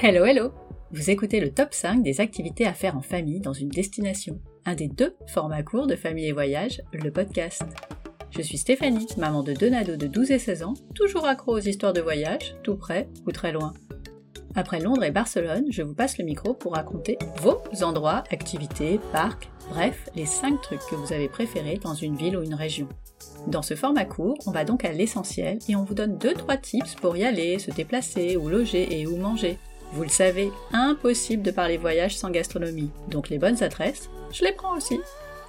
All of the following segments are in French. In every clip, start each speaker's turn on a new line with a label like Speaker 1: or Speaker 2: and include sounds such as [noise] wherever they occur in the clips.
Speaker 1: Hello hello Vous écoutez le top 5 des activités à faire en famille dans une destination, un des deux formats courts de Famille et Voyage, le podcast. Je suis Stéphanie, maman de deux nados de 12 et 16 ans, toujours accro aux histoires de voyage, tout près ou très loin. Après Londres et Barcelone, je vous passe le micro pour raconter vos endroits, activités, parcs, bref, les 5 trucs que vous avez préférés dans une ville ou une région. Dans ce format court, on va donc à l'essentiel et on vous donne 2-3 tips pour y aller, se déplacer, où loger et où manger. Vous le savez, impossible de parler voyage sans gastronomie, donc les bonnes adresses, je les prends aussi.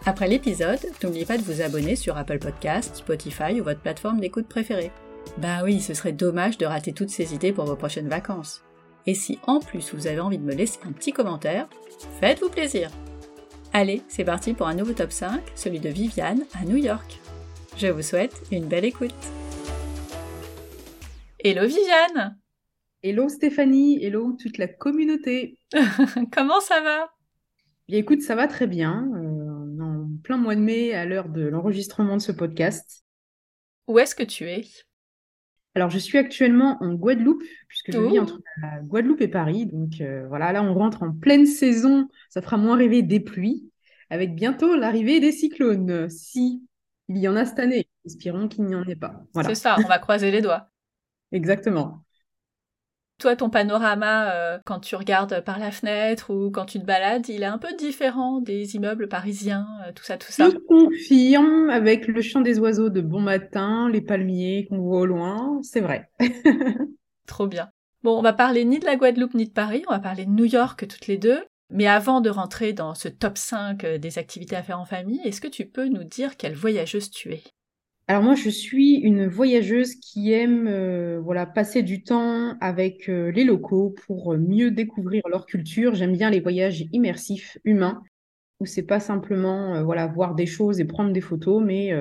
Speaker 1: Après l'épisode, n'oubliez pas de vous abonner sur Apple Podcasts, Spotify ou votre plateforme d'écoute préférée. Bah oui, ce serait dommage de rater toutes ces idées pour vos prochaines vacances. Et si en plus vous avez envie de me laisser un petit commentaire, faites-vous plaisir. Allez, c'est parti pour un nouveau top 5, celui de Viviane à New York. Je vous souhaite une belle écoute. Hello Viviane
Speaker 2: Hello Stéphanie, hello toute la communauté. [laughs]
Speaker 1: Comment ça va?
Speaker 2: Bien écoute, ça va très bien. Euh, on est en plein mois de mai à l'heure de l'enregistrement de ce podcast.
Speaker 1: Où est-ce que tu es?
Speaker 2: Alors je suis actuellement en Guadeloupe, puisque je
Speaker 1: Oh.
Speaker 2: vis entre la Guadeloupe et Paris. Donc euh, voilà, là on rentre en pleine saison, ça fera moins rêver des pluies, avec bientôt l'arrivée des cyclones, si il y en a cette année. Espérons qu'il n'y en ait pas. Voilà,
Speaker 1: C'est ça, on va croiser les doigts. [laughs]
Speaker 2: exactement.
Speaker 1: Toi, ton panorama, euh, quand tu regardes par la fenêtre ou quand tu te balades, il est un peu différent des immeubles parisiens, euh, tout ça, tout ça.
Speaker 2: Je confirme avec le chant des oiseaux de bon matin, les palmiers qu'on voit au loin, c'est vrai. [laughs]
Speaker 1: Trop bien. Bon, on va parler ni de la Guadeloupe ni de Paris, on va parler de New York toutes les deux. Mais avant de rentrer dans ce top 5 euh, des activités à faire en famille, est-ce que tu peux nous dire quelle voyageuse tu es?
Speaker 2: Alors moi, je suis une voyageuse qui aime euh, voilà, passer du temps avec euh, les locaux pour euh, mieux découvrir leur culture. J'aime bien les voyages immersifs humains, où c'est pas simplement euh, voilà, voir des choses et prendre des photos, mais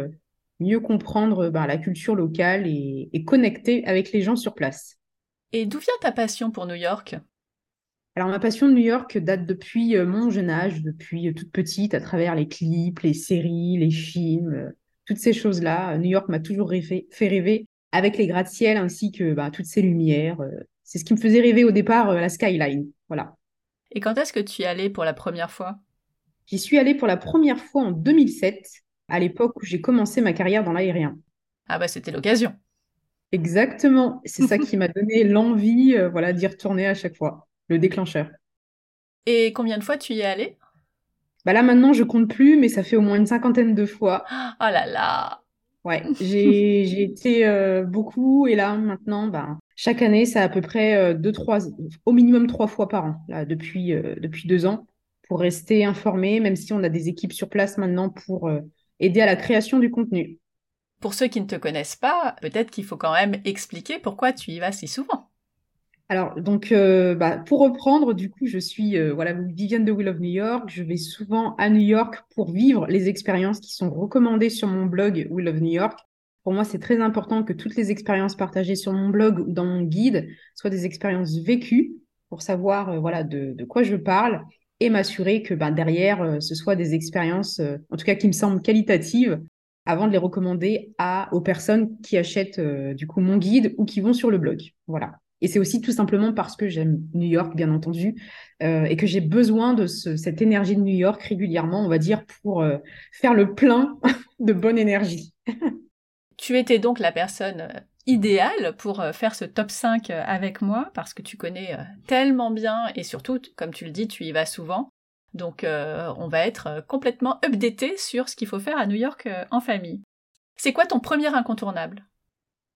Speaker 2: mieux comprendre ben, la culture locale et, et connecter avec les gens sur place.
Speaker 1: Et d'où vient ta passion pour New York?
Speaker 2: Alors, ma passion de New York date depuis mon jeune âge, depuis toute petite, à travers les clips, les séries, les films, toutes ces choses-là. Euh, New York m'a toujours rêvé- fait rêver avec les gratte-ciel ainsi que bah, toutes ces lumières. euh, C'est ce qui me faisait rêver au départ, euh, la skyline. Voilà.
Speaker 1: Et quand est-ce que tu y allais pour la première fois?
Speaker 2: J'y suis allée pour la première fois en 2007, à l'époque où j'ai commencé ma carrière dans l'aérien.
Speaker 1: Ah bah c'était l'occasion.
Speaker 2: Exactement. C'est ça qui m'a [laughs] donné l'envie, euh, voilà, d'y retourner à chaque fois, le déclencheur.
Speaker 1: Et combien de fois tu y es allée?
Speaker 2: Bah là maintenant, je compte plus, mais ça fait au moins une cinquantaine de fois.
Speaker 1: Oh là là
Speaker 2: Ouais, [laughs] j'ai j'ai été euh, beaucoup et là maintenant, ben, chaque année, c'est à peu près euh, deux, trois, au minimum trois fois par an, là, depuis, euh, depuis deux ans, pour rester informé, même si on a des équipes sur place maintenant pour aider à la création du contenu.
Speaker 1: Pour ceux qui ne te connaissent pas, peut-être qu'il faut quand même expliquer pourquoi tu y vas si souvent.
Speaker 2: Alors, donc, euh, bah, pour reprendre, du coup, je suis euh, voilà, Viviane de Will of New York. Je vais souvent à New York pour vivre les expériences qui sont recommandées sur mon blog Will of New York. Pour moi, c'est très important que toutes les expériences partagées sur mon blog ou dans mon guide soient des expériences vécues pour savoir euh, voilà, de, quoi je parle et m'assurer que ben, derrière, ce soit des expériences, en tout cas qui me semblent qualitatives, avant de les recommander aux personnes qui achètent du coup mon guide ou qui vont sur le blog. Voilà. Et c'est aussi tout simplement parce que j'aime New York, bien entendu, euh, et que j'ai besoin de ce- cette énergie de New York régulièrement, on va dire, pour euh, faire le plein [laughs] de bonne énergie. [laughs]
Speaker 1: Tu étais donc la personne euh, idéale pour faire ce top 5 euh, avec moi parce que tu connais tellement bien et surtout, comme tu le dis, tu y vas souvent. Donc on va être complètement updaté sur ce qu'il faut faire à New York en famille. C'est quoi ton premier incontournable?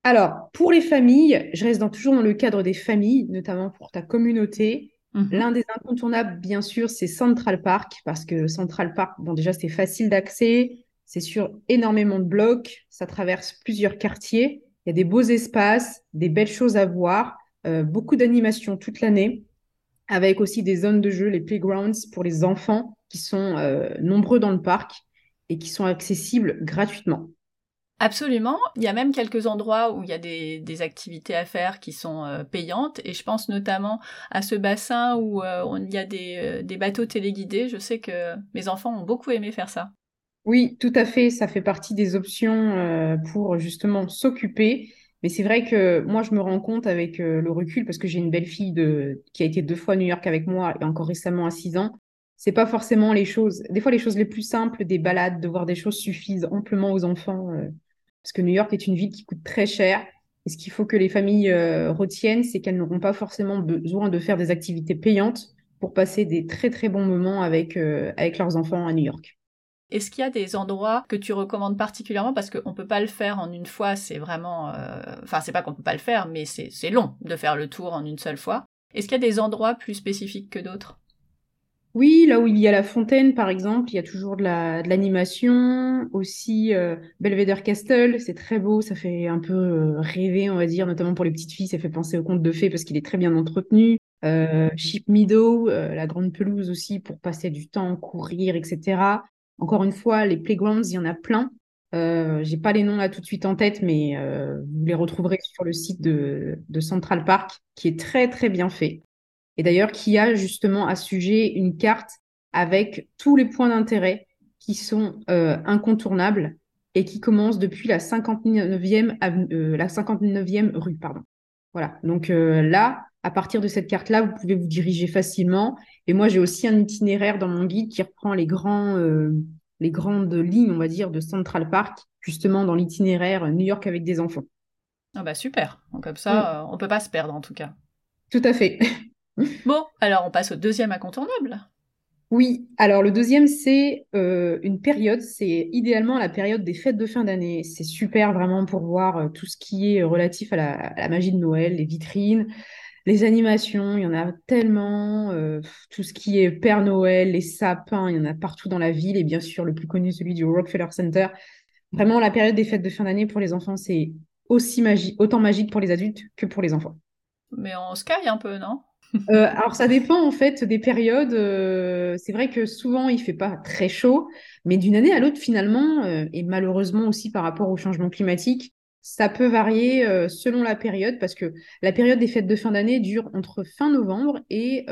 Speaker 2: Alors, pour les familles, je reste dans, toujours dans le cadre des familles, notamment pour ta communauté.
Speaker 1: Mhm.
Speaker 2: L'un des incontournables, bien sûr, c'est Central Park, parce que Central Park, bon, déjà, c'est facile d'accès, c'est sur énormément de blocs, ça traverse plusieurs quartiers, il y a des beaux espaces, des belles choses à voir, euh, beaucoup d'animations toute l'année, avec aussi des zones de jeu, les playgrounds pour les enfants, qui sont euh, nombreux dans le parc et qui sont accessibles gratuitement.
Speaker 1: Absolument. Il y a même quelques endroits où il y a des, activités à faire qui sont euh, payantes et je pense notamment à ce bassin où euh, il y a des, euh, des bateaux téléguidés. Je sais que mes enfants ont beaucoup aimé faire ça.
Speaker 2: Oui, tout à fait. Ça fait partie des options pour justement s'occuper Mais c'est vrai que moi, je me rends compte avec le recul, parce que j'ai une belle fille qui a été deux fois à New York avec moi et encore récemment à 6 ans. C'est pas forcément les choses, des fois les choses les plus simples, des balades, de voir des choses suffisent amplement aux enfants. Parce que New York est une ville qui coûte très cher. Et ce qu'il faut que les familles euh, retiennent, c'est qu'elles n'auront pas forcément besoin de faire des activités payantes pour passer des très très bons moments avec, euh, leurs enfants à New York.
Speaker 1: Est-ce qu'il y a des endroits que tu recommandes particulièrement? Parce qu'on peut pas le faire en une fois, c'est vraiment, euh, enfin c'est pas qu'on peut pas le faire, mais c'est long de faire le tour en une seule fois. Est-ce qu'il y a des endroits plus spécifiques que d'autres?
Speaker 2: Oui, là où il y a la fontaine, par exemple, il y a toujours de la, de l'animation. Aussi, euh, Belvedere Castle, c'est très beau, ça fait un peu euh, rêver, on va dire, notamment pour les petites filles, ça fait penser au conte de fées parce qu'il est très bien entretenu. Euh, Sheep Meadow, euh, la grande pelouse aussi pour passer du temps, courir, etc. Encore une fois, les playgrounds, il y en a plein. J'ai pas les noms là tout de suite en tête, mais vous les retrouverez sur le site de, de Central Park, qui est très très bien fait. Et d'ailleurs, qui a justement à ce sujet une carte avec tous les points d'intérêt qui sont euh, incontournables et qui commencent depuis la 59e, avenu- euh, la 59e rue. Pardon. Voilà. Donc euh, là, à partir de cette carte-là, vous pouvez vous diriger facilement. Et moi, j'ai aussi un itinéraire dans mon guide qui reprend les grands, les grandes lignes, on va dire, de Central Park, justement dans l'itinéraire New York avec des enfants.
Speaker 1: Ah bah super, Donc, comme ça euh, on peut pas se perdre en tout cas.
Speaker 2: Tout à fait. [laughs]
Speaker 1: Bon, alors on passe au deuxième incontournable.
Speaker 2: Oui, alors le deuxième, c'est euh, une période, c'est idéalement la période des fêtes de fin d'année. C'est super vraiment pour voir euh, tout ce qui est relatif à la, à la magie de Noël, les vitrines, les animations, il y en a tellement, euh, tout ce qui est Père Noël, les sapins, il y en a partout dans la ville, et bien sûr le plus connu, celui du Rockefeller Center. Vraiment, la période des fêtes de fin d'année pour les enfants, c'est aussi magique, autant magique pour les adultes que pour les enfants.
Speaker 1: Mais on se caille un peu, non?
Speaker 2: Euh, alors ça dépend en fait des périodes. Euh, c'est vrai que souvent il fait pas très chaud, mais d'une année à l'autre finalement, euh, et malheureusement aussi par rapport au changement climatique, ça peut varier selon la période parce que la période des fêtes de fin d'année dure entre fin novembre et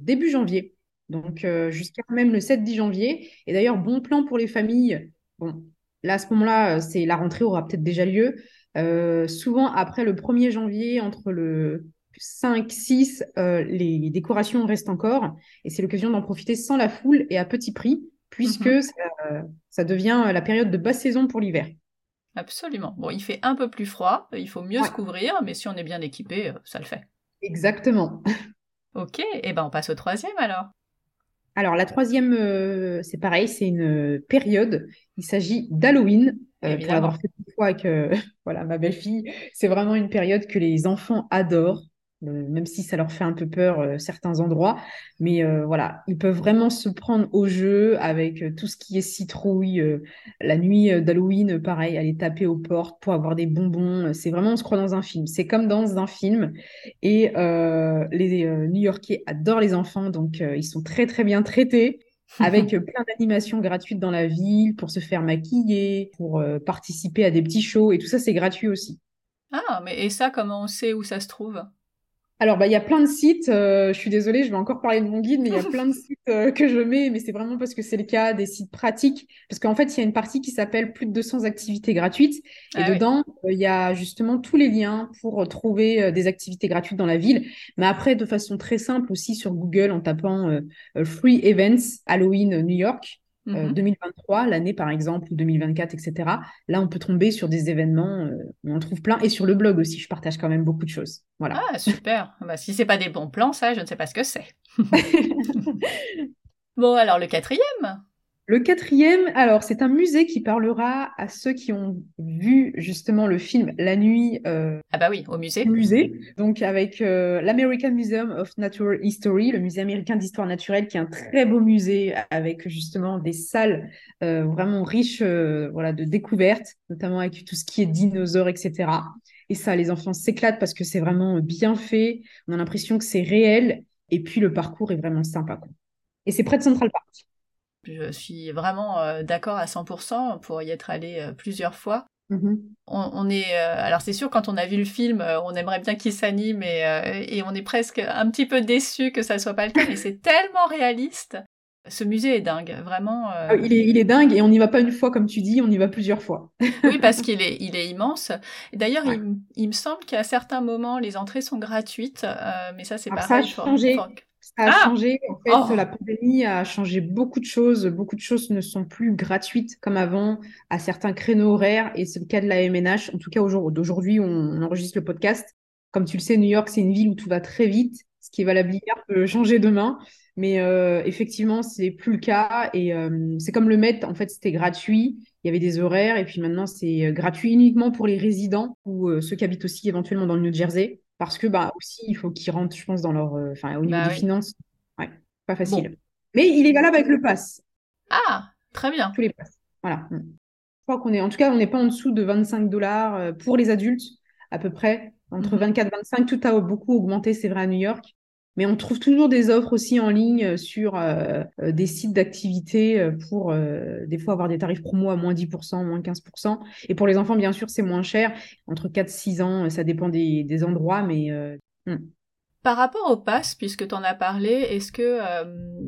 Speaker 2: début janvier. Donc jusqu'à même le 7-10 janvier. Et d'ailleurs, bon plan pour les familles. Bon, là à ce moment-là, c'est la rentrée aura peut-être déjà lieu. Souvent après le 1er janvier, entre le 5, 6, euh, les décorations restent encore et c'est l'occasion d'en profiter sans la foule et à petit prix, puisque
Speaker 1: Mhm.
Speaker 2: ça, ça devient la période de basse saison pour l'hiver.
Speaker 1: Absolument. Bon, il fait un peu plus froid, il faut mieux
Speaker 2: Ouais.
Speaker 1: se couvrir, mais si on est bien équipé, euh, ça le fait.
Speaker 2: Exactement.
Speaker 1: Ok, et ben on passe au troisième alors.
Speaker 2: Alors, la troisième, euh, c'est pareil, c'est une période. Il s'agit d'Halloween. Euh, pour l'avoir fait une fois avec [laughs] euh, voilà, ma belle-fille, c'est vraiment une période que les enfants adorent, même si ça leur fait un peu peur euh, certains endroits. Mais euh, voilà, ils peuvent vraiment se prendre au jeu avec euh, tout ce qui est citrouille. la nuit d'Halloween, pareil, aller taper aux portes pour avoir des bonbons. C'est vraiment, on se croit dans un film. C'est comme dans un film. Et les New-Yorkais adorent les enfants, donc ils sont très très bien traités, avec [laughs] plein d'animations gratuites dans la ville pour se faire maquiller, pour participer à des petits shows, et tout ça c'est gratuit aussi.
Speaker 1: Ah, mais et ça, comment on sait où ça se trouve?
Speaker 2: Alors bah il y a plein de sites, euh, je suis désolée, je vais encore parler de mon guide, mais il y a [laughs] plein de sites euh, que je mets, mais c'est vraiment parce que c'est le cas, des sites pratiques, parce qu'en fait il y a une partie qui s'appelle plus de 200 activités gratuites, et
Speaker 1: Ah oui.
Speaker 2: dedans euh, il y a justement tous les liens pour trouver des activités gratuites dans la ville, mais après de façon très simple aussi sur Google en tapant Free Events Halloween New York. Euh,
Speaker 1: Mhm.
Speaker 2: 2023, l'année par exemple, ou 2024, etc. Là, on peut tomber sur des événements, euh, on en trouve plein. Et sur le blog aussi, je partage quand même beaucoup de choses. Voilà.
Speaker 1: Ah, super. [laughs] Bah, si c'est pas des bons plans, ça, je ne sais pas ce que c'est. [laughs] Bon, alors le quatrième
Speaker 2: Le quatrième, alors c'est un musée qui parlera à ceux qui ont vu justement le film La nuit euh,
Speaker 1: Ah bah oui, au musée.
Speaker 2: au musée, donc avec euh, l'American Museum of Natural History, le musée américain d'histoire naturelle, qui est un très beau musée avec justement des salles euh, vraiment riches voilà, de découvertes, notamment avec tout ce qui est dinosaures, etc. Et ça, les enfants s'éclatent parce que c'est vraiment bien fait, on a l'impression que c'est réel, et puis le parcours est vraiment sympa. quoi. Et c'est près de Central Park.
Speaker 1: Je suis vraiment euh, d'accord à 100% pour y être allé euh, plusieurs fois.
Speaker 2: Mhm.
Speaker 1: On, on est, euh, alors c'est sûr, quand on a vu le film, euh, on aimerait bien qu'il s'anime et, euh, et on est presque un petit peu déçu que ça soit pas le cas, mais c'est tellement réaliste. Ce musée est dingue, vraiment.
Speaker 2: Ah, il, est, il est dingue et on n'y va pas une fois comme tu dis, on y va plusieurs fois. [laughs]
Speaker 1: oui, parce qu'il est, il est immense. D'ailleurs, il, il, me semble qu'à certains moments, les entrées sont gratuites, mais ça, c'est pareil.
Speaker 2: Ça a changé. Ça a ah changé. En fait, oh la pandémie a changé beaucoup de choses. Beaucoup de choses ne sont plus gratuites comme avant à certains créneaux horaires. Et c'est le cas de la MNH. En tout cas, aujourd'hui, on enregistre le podcast. Comme tu le sais, New York, c'est une ville où tout va très vite. Ce qui est valable hier peut changer demain. Mais euh, effectivement, c'est plus le cas. Et euh, c'est comme le Met, en fait, c'était gratuit. Il y avait des horaires. Et puis maintenant, c'est euh, gratuit uniquement pour les résidents ou ceux qui habitent aussi éventuellement dans le New Jersey parce que bah aussi il faut qu'ils rentrent, je pense, dans leur, euh, enfin au niveau bah des finances, ouais, pas facile. Mais il est valable avec le pass.
Speaker 1: Ah, très bien.
Speaker 2: Tous les passes. Voilà. Je crois qu'on est, en tout cas, on n'est pas en dessous de 25 dollars euh, pour les adultes, à peu près entre 24 et 25. Tout a beaucoup augmenté, c'est vrai à New York. Mais on trouve toujours des offres aussi en ligne euh, sur euh, euh, des sites d'activité pour des fois avoir des tarifs promo à moins 10%, moins 15%. Et pour les enfants, bien sûr, c'est moins cher. Entre 4 et 6 ans, ça dépend des, des endroits, mais... Hmm.
Speaker 1: Par rapport au pass, puisque tu en as parlé, est-ce que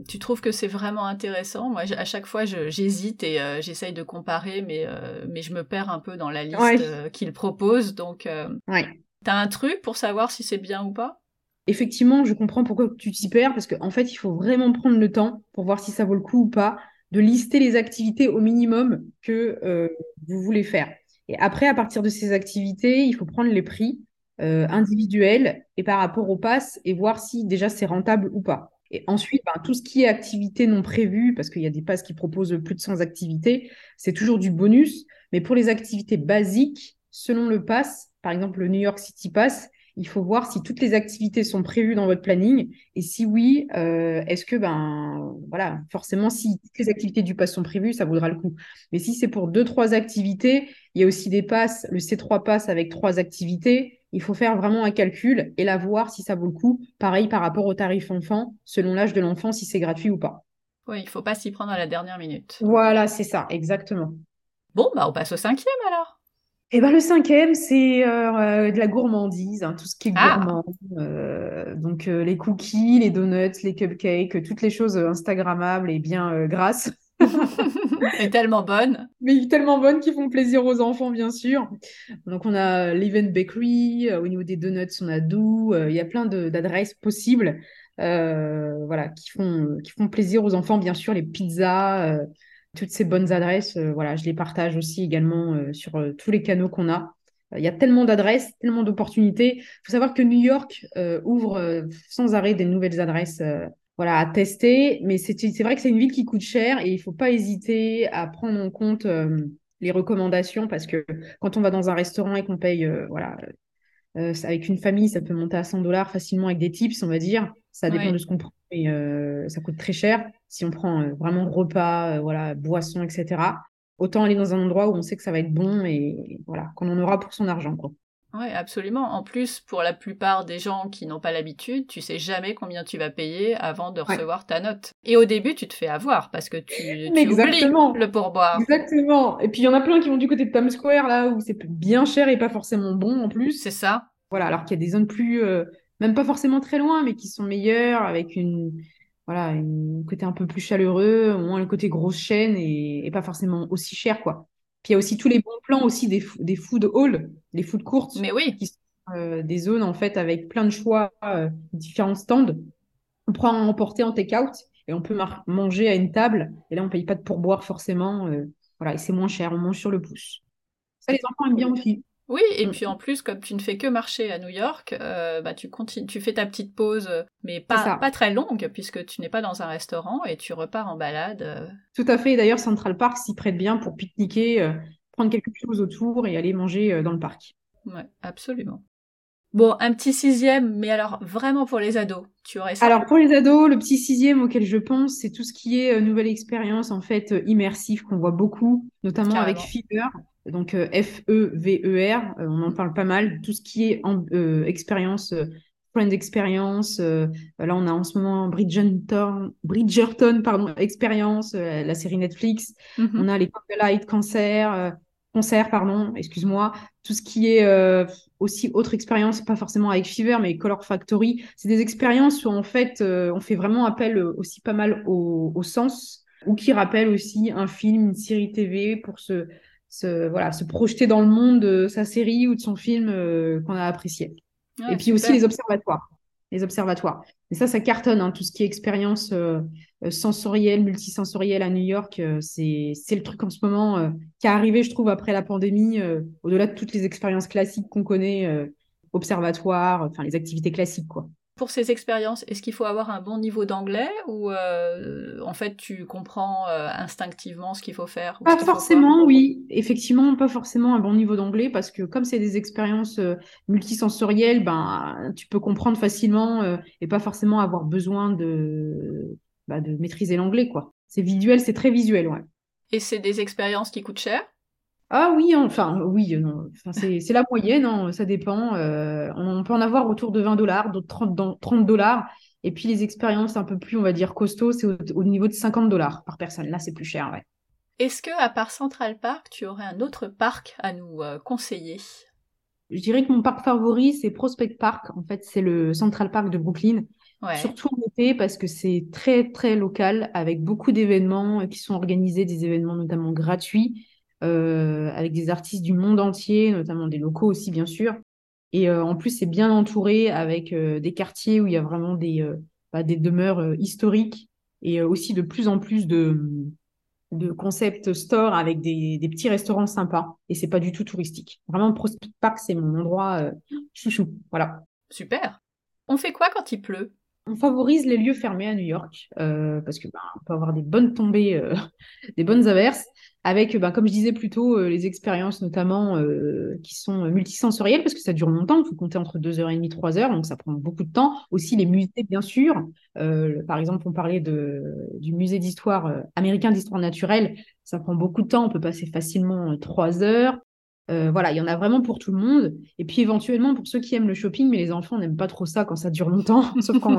Speaker 1: tu trouves que c'est vraiment intéressant? Moi, à chaque fois, j'hésite et j'essaye de comparer, mais, mais je me perds un peu dans la liste qu'ils proposent. Donc,
Speaker 2: ouais.
Speaker 1: tu as un truc pour savoir si c'est bien ou pas?
Speaker 2: Effectivement, je comprends pourquoi tu t'y perds, parce qu'en fait, il faut vraiment prendre le temps pour voir si ça vaut le coup ou pas, de lister les activités au minimum que euh, vous voulez faire. Et après, à partir de ces activités, il faut prendre les prix euh, individuels et par rapport au pass et voir si déjà c'est rentable ou pas. Et ensuite, ben, tout ce qui est activités non prévues, parce qu'il y a des passes qui proposent plus de 100 activités, c'est toujours du bonus. Mais pour les activités basiques, selon le pass, par exemple le New York City Pass, il faut voir si toutes les activités sont prévues dans votre planning et si oui, euh, est-ce que ben voilà, forcément si toutes les activités du pass sont prévues, ça vaudra le coup. Mais si c'est pour deux trois activités, il y a aussi des passes, le C3 pass avec trois activités. Il faut faire vraiment un calcul et la voir si ça vaut le coup. Pareil par rapport au tarif enfant, selon l'âge de l'enfant, si c'est gratuit ou pas.
Speaker 1: Oui, il faut pas s'y prendre à la dernière minute.
Speaker 2: Voilà, c'est ça, exactement.
Speaker 1: Bon, bah on passe au cinquième alors.
Speaker 2: Et eh ben, le cinquième, c'est euh, de la gourmandise, hein, tout ce qui est ah. gourmand. Euh, donc, euh, les cookies, les donuts, les cupcakes, toutes les choses Instagrammables et bien grasses. [laughs]
Speaker 1: et tellement bonnes.
Speaker 2: Mais tellement bonnes qui font plaisir aux enfants, bien sûr. Donc, on a l'Event Bakery. au niveau des donuts, on a Doux. Il y a plein d'adresses possibles voilà, qui, font, qui font plaisir aux enfants, bien sûr. Les pizzas toutes ces bonnes adresses, euh, voilà, je les partage aussi également euh, sur euh, tous les canaux qu'on a. Il y a tellement d'adresses, tellement d'opportunités. Il faut savoir que New York ouvre sans arrêt des nouvelles adresses voilà, à tester. Mais c'est vrai que c'est une ville qui coûte cher et il ne faut pas hésiter à prendre en compte les recommandations parce que quand on va dans un restaurant et qu'on paye voilà, avec une famille, ça peut monter à 100 dollars facilement avec des tips, on va dire. Ça dépend de ce qu'on prend, mais ça coûte très cher si on prend euh, vraiment repas, euh, voilà, boissons, etc. Autant aller dans un endroit où on sait que ça va être bon et voilà, qu'on en aura pour son argent. Quoi.
Speaker 1: Oui, absolument. En plus, pour la plupart des gens qui n'ont pas l'habitude, tu sais jamais combien tu vas payer avant de recevoir ta note. Et au début, tu te fais avoir parce que tu, [laughs] tu oublies le pourboire.
Speaker 2: Exactement. Et puis, il y en a plein qui vont du côté de Times Square, là, où c'est bien cher et pas forcément bon en plus.
Speaker 1: C'est ça.
Speaker 2: Voilà, alors qu'il y a des zones plus, euh, même pas forcément très loin, mais qui sont meilleures, avec une, voilà, un côté un peu plus chaleureux, moins le côté grosse chaîne et, pas forcément aussi cher, quoi. Puis il y a aussi tous les bons plans aussi des, des food halls, les food courts.
Speaker 1: Mais oui.
Speaker 2: Qui sont euh, des zones, en fait, avec plein de choix, euh, différents stands. On prend à emporter en take-out et on peut manger à une table. Et là, on paye pas de pourboire forcément. Euh, voilà, et c'est moins cher, on mange sur le pouce. Ça, les enfants aiment bien aussi.
Speaker 1: Oui, et mm. puis en plus, comme tu ne fais que marcher à New York, euh, bah, tu, continues, tu fais ta petite pause, mais pas, pas très longue, puisque tu n'es pas dans un restaurant et tu repars en balade. Euh.
Speaker 2: Tout à fait. D'ailleurs, Central Park s'y prête bien pour pique-niquer, euh, prendre quelque chose autour et aller manger dans le parc.
Speaker 1: Oui, absolument. Bon, un petit sixième, mais alors vraiment pour les ados, tu aurais ça?
Speaker 2: Alors pour les ados, le petit sixième auquel je pense, c'est tout ce qui est nouvelle expérience en fait immersive qu'on voit beaucoup, notamment avec Fever donc euh, F-E-V-E-R, euh, on en parle pas mal, tout ce qui est en, euh, expérience, friend experience, là on a en ce moment Bridgerton, Bridgerton pardon, expérience, la série Netflix, mm-hmm. on a les Candlelight Cancer, concert, pardon, excuse-moi, tout ce qui est euh, aussi autre expérience, pas forcément avec Fever, mais Color Factory, c'est des expériences où en fait euh, on fait vraiment appel aussi pas mal au, sens, ou qui rappellent aussi un film, une série TV pour se, se voilà, se projeter dans le monde de sa série ou de son film euh, qu'on a apprécié. Et puis aussi les observatoires les observatoires. Et ça, ça cartonne, hein, tout ce qui est expérience euh, euh, sensorielle, multisensorielle à New York. Euh, c'est le truc en ce moment qui est arrivé, je trouve, après la pandémie, au-delà de toutes les expériences classiques qu'on connaît, observatoire, enfin les activités classiques, quoi
Speaker 1: pour ces expériences, est-ce qu'il faut avoir un bon niveau d'anglais ou euh, en fait tu comprends euh, instinctivement ce qu'il faut faire
Speaker 2: Pas forcément, oui. Effectivement, pas forcément un bon niveau d'anglais parce que comme c'est des expériences euh, multisensorielles, ben tu peux comprendre facilement et pas forcément avoir besoin de, bah, de maîtriser l'anglais quoi. C'est visuel, c'est très visuel, ouais.
Speaker 1: Et c'est des expériences qui coûtent cher?
Speaker 2: Ah oui, enfin oui, non. Enfin, c'est la moyenne, hein, ça dépend. Euh, on peut en avoir autour de 20 dollars, d'autres 30, dollars. Et puis les expériences un peu plus, on va dire, costauds, c'est au, niveau de 50 dollars par personne. Là, c'est plus cher, ouais.
Speaker 1: Est-ce que, à part Central Park, tu aurais un autre parc à nous euh, conseiller?
Speaker 2: Je dirais que mon parc favori, c'est Prospect Park. En fait, c'est le Central Park de Brooklyn. Surtout en été, parce que c'est très, très local, avec beaucoup d'événements qui sont organisés, des événements notamment gratuits. Euh, avec des artistes du monde entier, notamment des locaux aussi, bien sûr. Et euh, en plus, c'est bien entouré avec euh, des quartiers où il y a vraiment des, bah, demeures historiques et aussi de plus en plus de, de concept avec des, des, petits restaurants sympas. Et c'est pas du tout touristique. Vraiment, Prospect Park, c'est mon endroit chouchou. Voilà.
Speaker 1: Super. On fait quoi quand il pleut?
Speaker 2: On favorise les lieux fermés à New York parce que bah, on peut avoir des bonnes tombées, [laughs] des bonnes averses avec, ben, comme je disais plus tôt, euh, les expériences notamment euh, qui sont multisensorielles, parce que ça dure longtemps, il faut compter entre 2h30 et 3h, donc ça prend beaucoup de temps. Aussi les musées, bien sûr. Euh, par exemple, on parlait du musée d'histoire américain d'histoire naturelle, ça prend beaucoup de temps, on peut passer facilement 3 heures. Euh, voilà, il y en a vraiment pour tout le monde. Et puis éventuellement pour ceux qui aiment le shopping, mais les enfants n'aiment pas trop ça quand ça dure longtemps, [laughs] sauf quand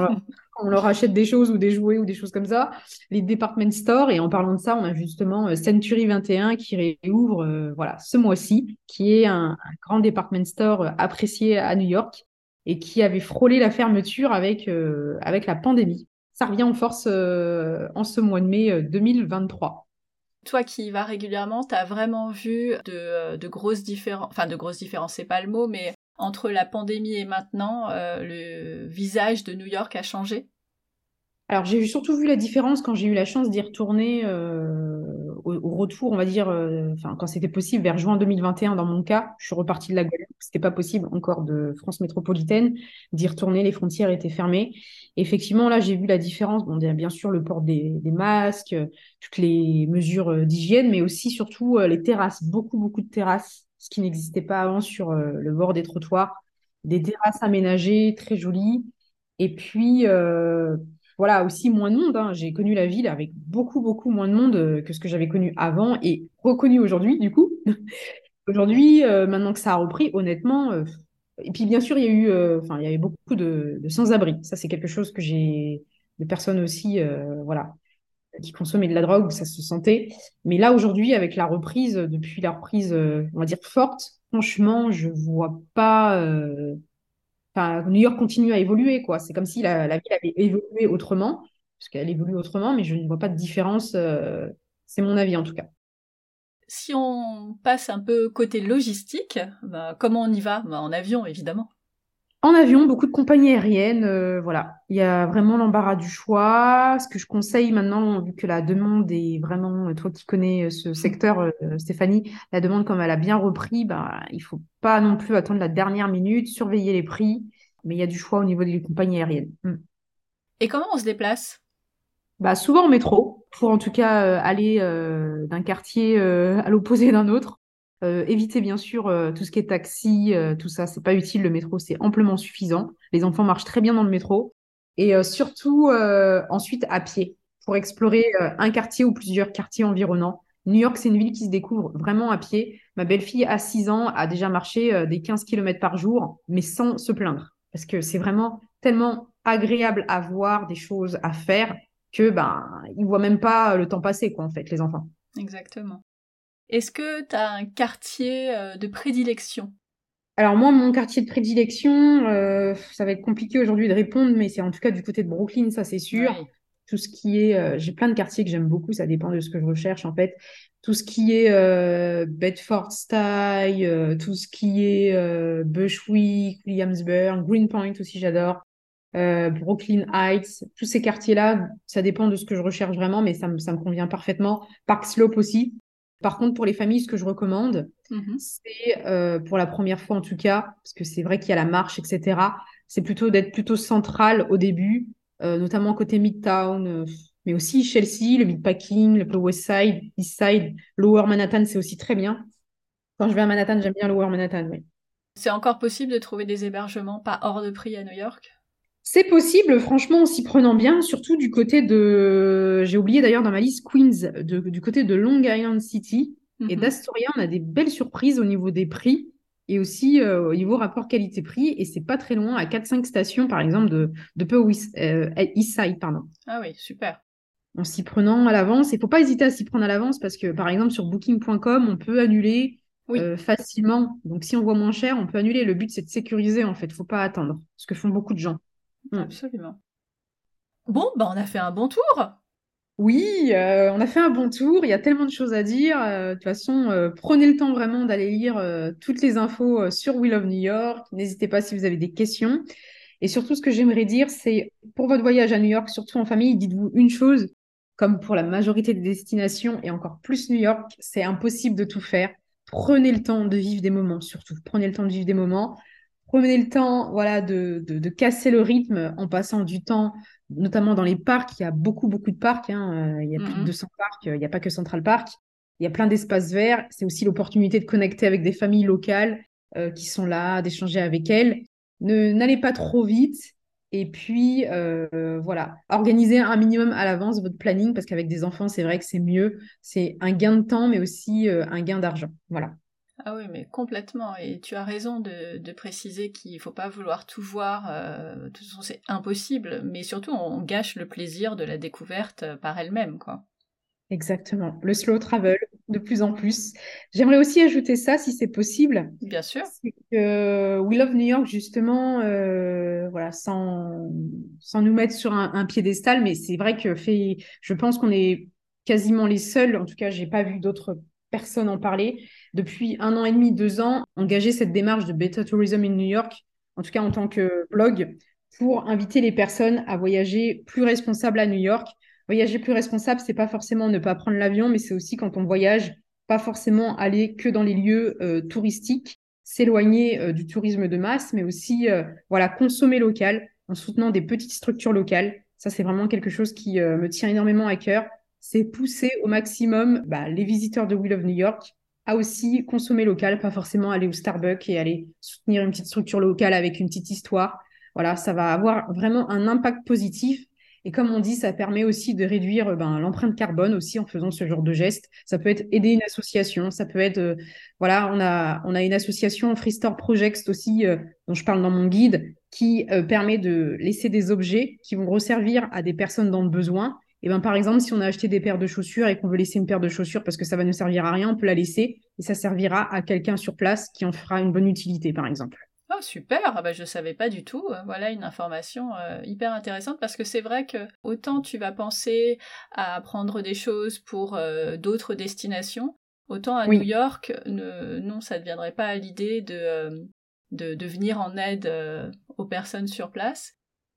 Speaker 2: on, leur, achète des choses ou des jouets ou des choses comme ça. Les department stores, et en parlant de ça, on a justement euh, Century 21 qui réouvre euh, ce mois-ci, qui est un, grand department store apprécié à New York et qui avait frôlé la fermeture avec, avec la pandémie. Ça revient en force en ce mois de mai 2023.
Speaker 1: Toi qui y vas régulièrement, t'as vraiment vu de, euh, grosses différences, enfin de grosses différences, c'est pas le mot, mais entre la pandémie et maintenant, euh, le visage de New York a changé?
Speaker 2: Alors, j'ai surtout vu la différence quand j'ai eu la chance d'y retourner euh, retour, on va dire, euh, quand c'était possible, vers juin 2021 dans mon cas. Je suis repartie de la Guadeloupe, c'était pas possible encore de France métropolitaine. D'y retourner, les frontières étaient fermées. effectivement, là, j'ai vu la différence. Bon, bien sûr, le port des, masques, toutes les mesures euh, d'hygiène, mais aussi, surtout, les terrasses. Beaucoup, beaucoup de terrasses, ce qui n'existait pas avant sur le bord des trottoirs. Des terrasses aménagées, très jolies. Et puis, voilà, aussi moins de monde. Hein. J'ai connu la ville avec beaucoup, beaucoup moins de monde euh, que ce que j'avais connu avant et reconnu aujourd'hui, du coup. [laughs] aujourd'hui, euh, maintenant que ça a repris, honnêtement. Euh, et puis, bien sûr, il y a eu, enfin, il y avait beaucoup de, sans-abri. Ça, c'est quelque chose que j'ai, de personnes aussi, voilà, qui consommaient de la drogue, ça se sentait. Mais là, aujourd'hui, avec la reprise, depuis la reprise, on va dire forte, franchement, je vois pas New York continue à évoluer, quoi. C'est comme si la, ville avait évolué autrement, parce qu'elle évolue autrement, mais je ne vois pas de différence. Euh, c'est mon avis en tout cas.
Speaker 1: Si on passe un peu côté logistique, bah, comment on y va? Bah, En avion, évidemment.
Speaker 2: En avion, beaucoup de compagnies aériennes, euh, voilà. Il y a vraiment l'embarras du choix. Ce que je conseille maintenant, vu que la demande est vraiment, toi qui connais euh, ce secteur, Stéphanie, la demande comme elle a bien repris, bah, il faut pas non plus attendre la dernière minute, surveiller les prix, mais il y a du choix au niveau des compagnies aériennes. Mm.
Speaker 1: Et comment on se déplace?
Speaker 2: Bah, Souvent en métro, pour en tout cas euh, aller euh, d'un quartier euh, à l'opposé d'un autre. Éviter bien sûr tout ce qui est taxi, tout ça, c'est pas utile. Le métro, c'est amplement suffisant. Les enfants marchent très bien dans le métro. Et surtout, ensuite, à pied, pour explorer un quartier ou plusieurs quartiers environnants. New York, c'est une ville qui se découvre vraiment à pied. Ma belle-fille, à 6 ans, a déjà marché des 15 km par jour, mais sans se plaindre parce que c'est vraiment tellement agréable à voir, des choses à faire, que ben ils voient même pas le temps passer quoi en fait les enfants.
Speaker 1: Exactement. Est-ce que tu as un quartier de prédilection?
Speaker 2: Alors moi, mon quartier de prédilection, ça va être compliqué aujourd'hui de répondre, mais c'est en tout cas du côté de Brooklyn, ça c'est sûr tout ce qui est, euh, j'ai plein de quartiers que j'aime beaucoup, ça dépend de ce que je recherche en fait. Tout ce qui est euh, Bedford Style, euh, tout ce qui est Bushwick, Williamsburg, Greenpoint aussi j'adore, Brooklyn Heights, tous ces quartiers-là, ça dépend de ce que je recherche vraiment, mais ça me, ça me convient parfaitement. Park Slope aussi. Par contre, pour les familles, ce que je recommande, mm-hmm. c'est pour la première fois en tout cas, parce que c'est vrai qu'il y a la marche, etc. C'est plutôt d'être plutôt central au début, euh, notamment côté Midtown, euh, mais aussi Chelsea, le Midpacking, le West Side, East Side, Lower Manhattan, c'est aussi très bien. Quand je vais à Manhattan, j'aime bien Lower Manhattan, oui.
Speaker 1: C'est encore possible de trouver des hébergements pas hors de prix à New York?
Speaker 2: C'est possible, franchement, en s'y prenant bien, surtout du côté de. J'ai oublié d'ailleurs dans ma liste Queens, du côté de Long Island City et mhm. d'Astoria, on a des belles surprises au niveau des prix et aussi euh, au niveau rapport qualité-prix. Et c'est pas très loin, à 4-5 stations, par exemple, de, de Peu euh, East Side. Pardon.
Speaker 1: Ah oui, super.
Speaker 2: En s'y prenant à l'avance. Il faut pas hésiter à s'y prendre à l'avance parce que, par exemple, sur booking.com, on peut annuler euh, facilement. Donc, si on voit moins cher, on peut annuler. Le but, c'est de sécuriser, en fait. Il faut pas attendre. Ce que font beaucoup de gens.
Speaker 1: Mm. Absolument. Bon, bah, on a fait un bon tour.
Speaker 2: Oui, euh, on a fait un bon tour. Il y a tellement de choses à dire. Euh, de toute façon, euh, prenez le temps vraiment d'aller lire toutes les infos sur We Love New York. N'hésitez pas si vous avez des questions. Et surtout, ce que j'aimerais dire, c'est pour votre voyage à New York, surtout en famille, dites-vous une chose, comme pour la majorité des destinations et encore plus New York, c'est impossible de tout faire. Prenez le temps de vivre des moments, surtout. Prenez le temps de vivre des moments. Prenez le temps voilà, de, de, de casser le rythme en passant du temps notamment dans les parcs, il y a beaucoup, beaucoup de parcs. Hein, euh, il y a plus de 200 parcs. Il n'y a pas que Central Park. Il y a plein d'espaces verts. C'est aussi l'opportunité de connecter avec des familles locales euh, qui sont là, d'échanger avec elles. Ne n'allez pas trop vite. Et puis, euh, voilà, organisez un minimum à l'avance votre planning parce qu'avec des enfants, c'est vrai que c'est mieux. C'est un gain de temps, mais aussi un gain d'argent. Voilà.
Speaker 1: Ah oui, mais complètement. Et tu as raison de, préciser qu'il ne faut pas vouloir tout voir. Euh, de toute façon, c'est impossible. Mais surtout, on gâche le plaisir de la découverte euh, par elle-même, quoi.
Speaker 2: Exactement. Le slow travel, de plus en plus. J'aimerais aussi ajouter ça, si c'est possible.
Speaker 1: Bien sûr.
Speaker 2: C'est que We Love New York, justement, euh, voilà, sans, sans nous mettre sur un, piédestal, mais c'est vrai que fait, je pense qu'on est quasiment les seuls, en tout cas, j'ai pas vu d'autres personnes en parler, depuis un an et demi, deux ans, engager cette démarche de Better Tourism in New York, en tout cas en tant que blog, pour inviter les personnes à voyager plus responsable à New York. Voyager plus responsable, c'est pas forcément ne pas prendre l'avion, mais c'est aussi quand on voyage, pas forcément aller que dans les lieux euh, touristiques, s'éloigner euh, du tourisme de masse, mais aussi euh, voilà consommer local en soutenant des petites structures locales. Ça, c'est vraiment quelque chose qui me tient énormément à cœur. C'est pousser au maximum bah, les visiteurs de Wheel of New York à aussi consommer local, pas forcément aller au Starbucks et aller soutenir une petite structure locale avec une petite histoire. Voilà, ça va avoir vraiment un impact positif. Et comme on dit, ça permet aussi de réduire ben, l'empreinte carbone aussi en faisant ce genre de geste. Ça peut être aider une association, ça peut être, euh, voilà, on a, on a une association Freestore Projects aussi, euh, dont je parle dans mon guide, qui euh, permet de laisser des objets qui vont resservir à des personnes dans le besoin et ben, par exemple, si on a acheté des paires de chaussures et qu'on veut laisser une paire de chaussures parce que ça va ne servir à rien, on peut la laisser et ça servira à quelqu'un sur place qui en fera une bonne utilité, par exemple.
Speaker 1: Oh super, ah bah, je ne savais pas du tout. Voilà une information euh, hyper intéressante parce que c'est vrai que autant tu vas penser à prendre des choses pour euh, d'autres destinations, autant à New York, non, ça ne viendrait pas à l'idée de, euh, de, de, venir en aide aux personnes sur place.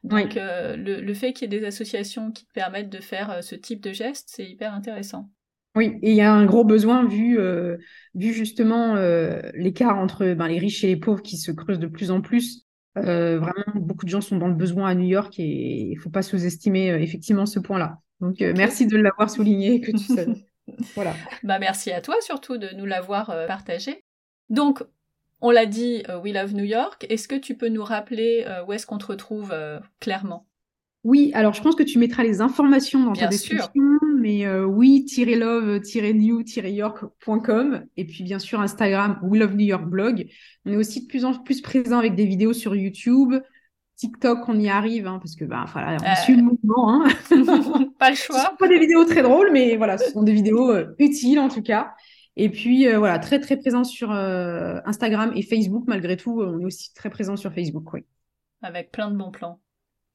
Speaker 1: Donc euh, le, fait qu'il y ait des associations qui te permettent de faire euh, ce type de geste, c'est hyper intéressant.
Speaker 2: Oui, et il y a un gros besoin vu, euh, vu justement l'écart entre ben, les riches et les pauvres qui se creuse de plus en plus. vraiment, beaucoup de gens sont dans le besoin à New York et il ne faut pas sous-estimer effectivement ce point-là. Donc merci de l'avoir souligné que tu [laughs] sais. voilà.
Speaker 1: Bah merci à toi surtout de nous l'avoir partagé. Donc on l'a dit, euh, We Love New York. Est-ce que tu peux nous rappeler euh, où est-ce qu'on te retrouve euh, clairement?
Speaker 2: Oui, alors je pense que tu mettras les informations dans ta description, mais oui-love-new-york.com et puis bien sûr Instagram We Love New York blog. On est aussi de plus en plus présent avec des vidéos sur YouTube. TikTok, on y arrive, hein, parce que bah, voilà, on suit le mouvement. Hein. [laughs]
Speaker 1: pas le choix. Ce
Speaker 2: sont pas des vidéos très drôles, mais voilà, ce sont des vidéos utiles en tout cas. Et puis voilà, très très présent sur Instagram et Facebook malgré tout. On est aussi très présent sur Facebook, oui.
Speaker 1: Avec plein de bons plans.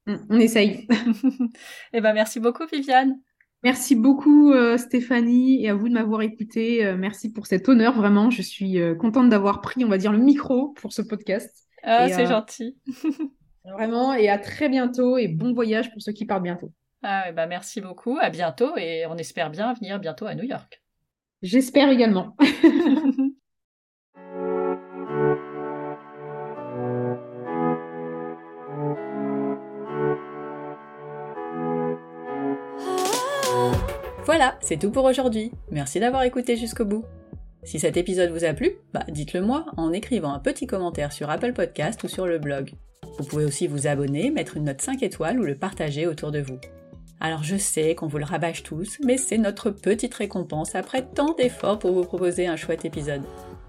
Speaker 2: Mm, on essaye. [laughs]
Speaker 1: eh ben merci beaucoup Viviane.
Speaker 2: Merci beaucoup Stéphanie et à vous de m'avoir écouté. merci pour cet honneur vraiment. Je suis contente d'avoir pris, on va dire, le micro pour ce podcast.
Speaker 1: Ah, c'est gentil. [laughs]
Speaker 2: vraiment et à très bientôt et bon voyage pour ceux qui partent bientôt.
Speaker 1: Ah, bah merci beaucoup, à bientôt et on espère bien venir bientôt à New York.
Speaker 2: J'espère également. [laughs]
Speaker 1: Voilà, c'est tout pour aujourd'hui. Merci d'avoir écouté jusqu'au bout. Si cet épisode vous a plu, bah dites-le moi en écrivant un petit commentaire sur Apple Podcast ou sur le blog. Vous pouvez aussi vous abonner, mettre une note 5 étoiles ou le partager autour de vous. Alors je sais qu'on vous le rabâche tous, mais c'est notre petite récompense après tant d'efforts pour vous proposer un chouette épisode.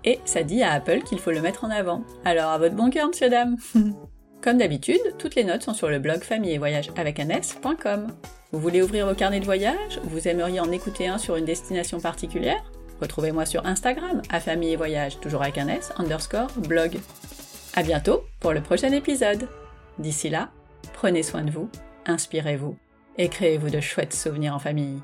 Speaker 1: Et ça dit à Apple qu'il faut le mettre en avant. Alors à votre bon cœur, monsieur dame [laughs] Comme d'habitude, toutes les notes sont sur le blog famille et voyage avec un s.com. Vous voulez ouvrir vos carnets de voyage? Vous aimeriez en écouter un sur une destination particulière? Retrouvez-moi sur Instagram, à famille et voyage, toujours avec un s, underscore, blog. À bientôt pour le prochain épisode. D'ici là, prenez soin de vous, inspirez-vous et créez-vous de chouettes souvenirs en famille.